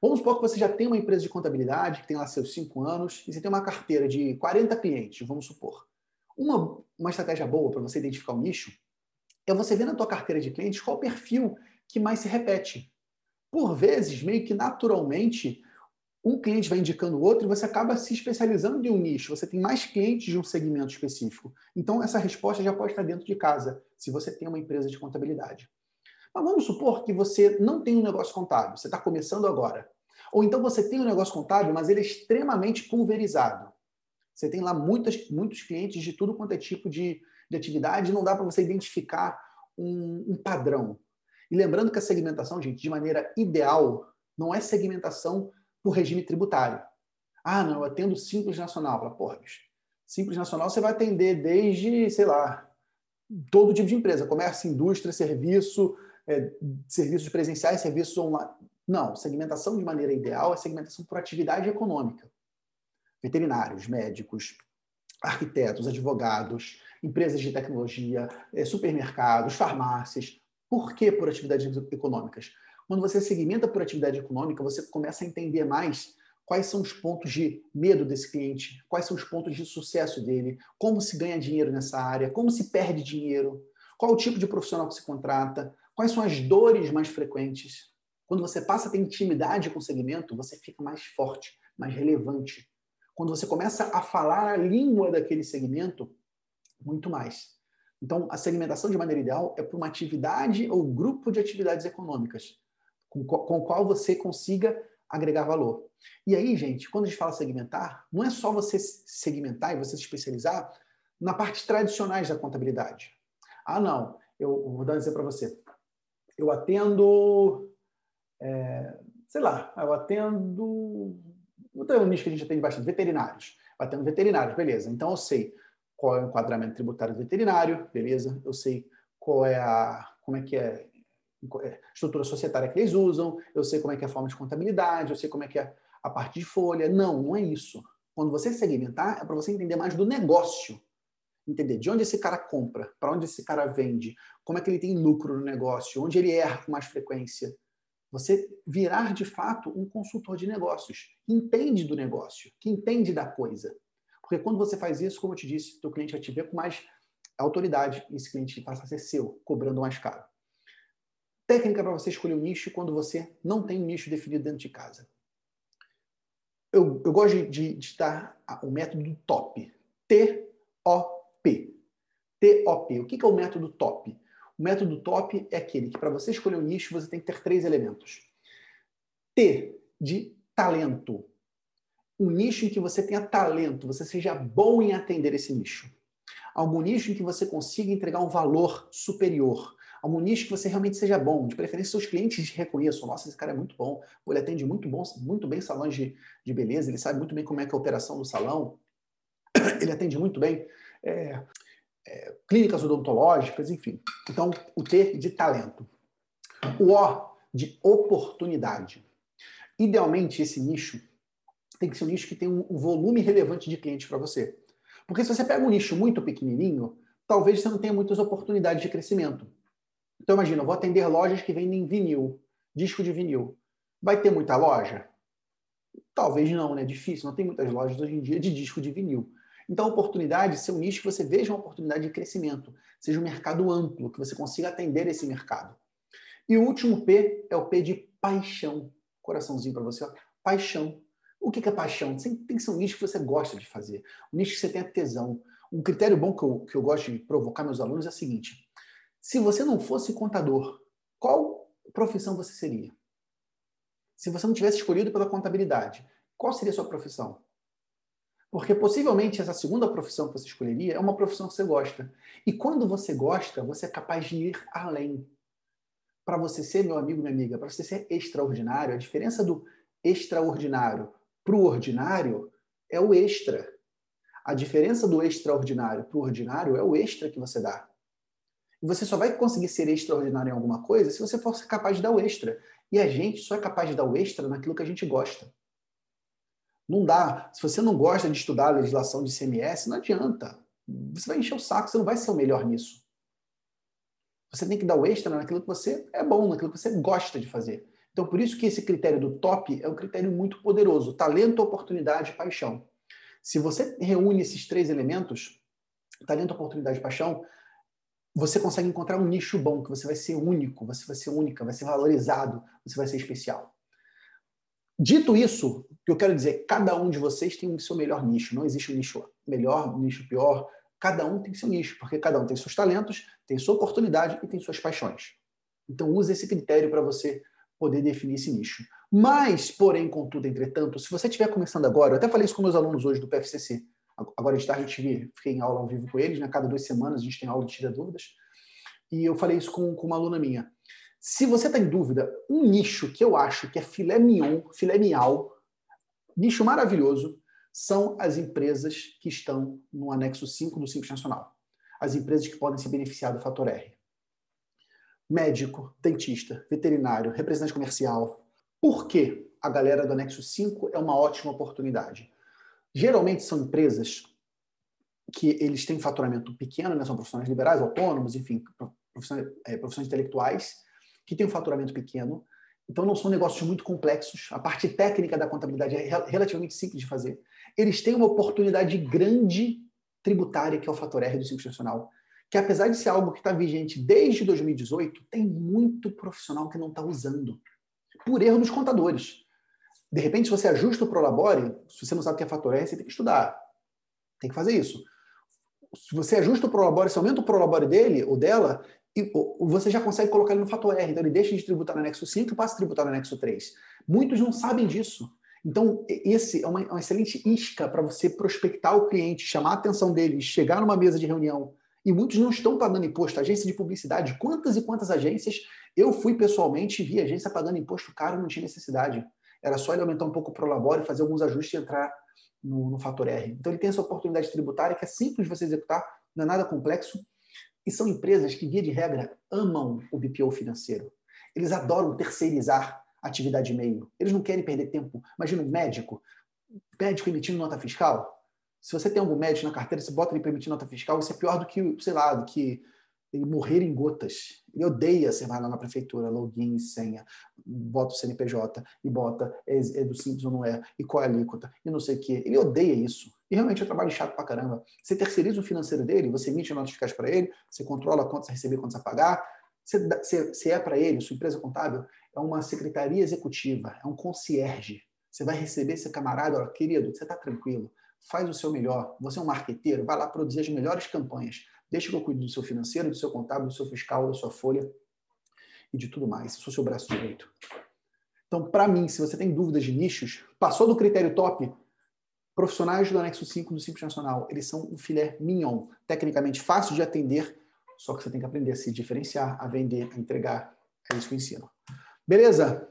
Vamos supor que você já tem uma empresa de contabilidade, que tem lá seus cinco anos, e você tem uma carteira de 40 clientes, vamos supor. Uma, uma estratégia boa para você identificar o nicho é você ver na tua carteira de clientes qual o perfil que mais se repete. Por vezes, meio que naturalmente, um cliente vai indicando o outro e você acaba se especializando em um nicho. Você tem mais clientes de um segmento específico. Então, essa resposta já pode estar dentro de casa, se você tem uma empresa de contabilidade. Mas vamos supor que você não tem um negócio contábil, você está começando agora. Ou então você tem um negócio contábil, mas ele é extremamente pulverizado. Você tem lá muitas, muitos clientes de tudo quanto é tipo de, de atividade, não dá para você identificar um, um padrão. E lembrando que a segmentação, gente, de maneira ideal, não é segmentação por regime tributário. Ah, não, eu atendo Simples Nacional. Fala, porra, Simples Nacional você vai atender desde, sei lá, todo tipo de empresa, comércio, indústria, serviço, é, serviços presenciais, serviços online. Não, segmentação de maneira ideal é segmentação por atividade econômica. Veterinários, médicos, arquitetos, advogados, empresas de tecnologia, é, supermercados, farmácias. Por que por atividades econômicas? Quando você segmenta por atividade econômica, você começa a entender mais quais são os pontos de medo desse cliente, quais são os pontos de sucesso dele, como se ganha dinheiro nessa área, como se perde dinheiro, qual o tipo de profissional que se contrata, Quais são as dores mais frequentes? Quando você passa a ter intimidade com o segmento, você fica mais forte, mais relevante. Quando você começa a falar a língua daquele segmento, muito mais. Então, a segmentação de maneira ideal é para uma atividade ou grupo de atividades econômicas com, o qual você consiga agregar valor. E aí, gente, quando a gente fala segmentar, não é só você segmentar e você se especializar na parte tradicionais da contabilidade. Ah, não, eu vou dar um exemplo para você eu atendo, é, sei lá, eu atendo, vou ter um nicho que a gente atende bastante, veterinários. Eu atendo veterinários, beleza. Então eu sei qual é o enquadramento tributário do veterinário, beleza. Eu sei qual é a, como é que é a é, estrutura societária que eles usam, eu sei como é que é a forma de contabilidade, eu sei como é que é a parte de folha. Não, não é isso. Quando você segmentar, é para você entender mais do negócio entender de onde esse cara compra, para onde esse cara vende, como é que ele tem lucro no negócio, onde ele erra com mais frequência. Você virar de fato um consultor de negócios, que entende do negócio, que entende da coisa. Porque quando você faz isso, como eu te disse, o cliente vai te ver com mais autoridade e esse cliente passa a ser seu, cobrando mais caro. Técnica para você escolher um nicho quando você não tem um nicho definido dentro de casa. Eu, eu gosto de, de, de dar o método do top. T-O T TOP. O que é o método TOP? O método TOP é aquele que, para você escolher um nicho, você tem que ter três elementos. T, de talento. Um nicho em que você tenha talento, você seja bom em atender esse nicho. Algum nicho em que você consiga entregar um valor superior. Algum nicho que você realmente seja bom. De preferência, seus clientes te reconheçam. Nossa, esse cara é muito bom. Ele atende muito, bom, muito bem salões de, de beleza. Ele sabe muito bem como é que é a operação do salão. Ele atende muito bem é, é, clínicas odontológicas, enfim. Então, o T de talento. O O de oportunidade. Idealmente, esse nicho tem que ser um nicho que tem um volume relevante de clientes para você. Porque se você pega um nicho muito pequenininho, talvez você não tenha muitas oportunidades de crescimento. Então, imagina, eu vou atender lojas que vendem vinil, disco de vinil. Vai ter muita loja? Talvez não, né? Difícil, não tem muitas lojas hoje em dia de disco de vinil. Então, oportunidade, seu nicho, que você veja uma oportunidade de crescimento, seja um mercado amplo, que você consiga atender esse mercado. E o último P é o P de paixão. Coraçãozinho para você, ó. paixão. O que é paixão? Tem que ser um nicho que você gosta de fazer, um nicho que você tenha tesão. Um critério bom que eu, que eu gosto de provocar meus alunos é o seguinte: se você não fosse contador, qual profissão você seria? Se você não tivesse escolhido pela contabilidade, qual seria a sua profissão? Porque possivelmente essa segunda profissão que você escolheria é uma profissão que você gosta. E quando você gosta, você é capaz de ir além. Para você ser, meu amigo, minha amiga, para você ser extraordinário, a diferença do extraordinário para o ordinário é o extra. A diferença do extraordinário para o ordinário é o extra que você dá. E você só vai conseguir ser extraordinário em alguma coisa se você for capaz de dar o extra. E a gente só é capaz de dar o extra naquilo que a gente gosta. Não dá. Se você não gosta de estudar a legislação de CMS, não adianta. Você vai encher o saco, você não vai ser o melhor nisso. Você tem que dar o extra naquilo que você é bom, naquilo que você gosta de fazer. Então, por isso que esse critério do top é um critério muito poderoso: talento, oportunidade e paixão. Se você reúne esses três elementos, talento, oportunidade e paixão, você consegue encontrar um nicho bom, que você vai ser único, você vai ser única, vai ser valorizado, você vai ser especial. Dito isso, o que eu quero dizer, cada um de vocês tem o seu melhor nicho. Não existe um nicho melhor, um nicho pior. Cada um tem seu nicho, porque cada um tem seus talentos, tem sua oportunidade e tem suas paixões. Então use esse critério para você poder definir esse nicho. Mas, porém, contudo, entretanto, se você estiver começando agora, eu até falei isso com meus alunos hoje do PFCC, agora de tarde eu tive, fiquei em aula ao vivo com eles, né? cada duas semanas a gente tem aula de tira dúvidas, e eu falei isso com, com uma aluna minha. Se você está em dúvida, um nicho que eu acho que é filé mignon, filé mial, nicho maravilhoso, são as empresas que estão no anexo 5 do Simples Nacional. As empresas que podem se beneficiar do fator R. Médico, dentista, veterinário, representante comercial. Por que a galera do anexo 5 é uma ótima oportunidade? Geralmente são empresas que eles têm faturamento pequeno, né? são profissionais liberais, autônomos, enfim, profissões, é, profissões intelectuais, que têm um faturamento pequeno. Então, não são negócios muito complexos. A parte técnica da contabilidade é relativamente simples de fazer. Eles têm uma oportunidade grande tributária, que é o fator R do Simples Nacional, que apesar de ser algo que está vigente desde 2018, tem muito profissional que não está usando, por erro dos contadores. De repente, se você ajusta o Prolabore, se você não sabe o que é fator R, você tem que estudar. Tem que fazer isso. Se você ajusta o Prolabore, se aumenta o Prolabore dele ou dela, você já consegue colocar ele no fator R. Então, ele deixa de tributar no anexo 5 e passa a tributar no anexo 3. Muitos não sabem disso. Então, esse é uma, uma excelente isca para você prospectar o cliente, chamar a atenção dele, chegar numa mesa de reunião. E muitos não estão pagando imposto. Agência de publicidade, quantas e quantas agências eu fui pessoalmente e vi agência pagando imposto caro, não tinha necessidade. Era só ele aumentar um pouco o Prolabore, fazer alguns ajustes e entrar no, no fator R. Então ele tem essa oportunidade tributária que é simples você executar, não é nada complexo. E são empresas que, via de regra, amam o BPO financeiro. Eles adoram terceirizar atividade de e-mail. Eles não querem perder tempo. Imagina um médico, médico emitindo nota fiscal. Se você tem algum médico na carteira, você bota ele para emitir nota fiscal, isso é pior do que, sei lá, do que ele morrer em gotas. Ele odeia você vai lá na prefeitura, login, senha, bota o CNPJ e bota é, é do simples ou não é, e qual é a alíquota, e não sei o quê. Ele odeia isso. E realmente é um trabalho chato pra caramba. Você terceiriza o financeiro dele, você emite notas fiscais para ele, você controla quanto você receber, quanto você pagar. Você, você, você é para ele, sua empresa contábil, é uma secretaria executiva, é um concierge. Você vai receber esse camarada, querido, você está tranquilo, faz o seu melhor. Você é um marqueteiro, vai lá produzir as melhores campanhas. Deixa que eu cuide do seu financeiro, do seu contábil, do seu fiscal, da sua folha e de tudo mais. Sou seu braço direito. Então, para mim, se você tem dúvidas de nichos, passou do critério top, profissionais do anexo 5 do Simples Nacional, eles são um filé mignon, tecnicamente fácil de atender, só que você tem que aprender a se diferenciar, a vender, a entregar. É isso que eu ensino. Beleza?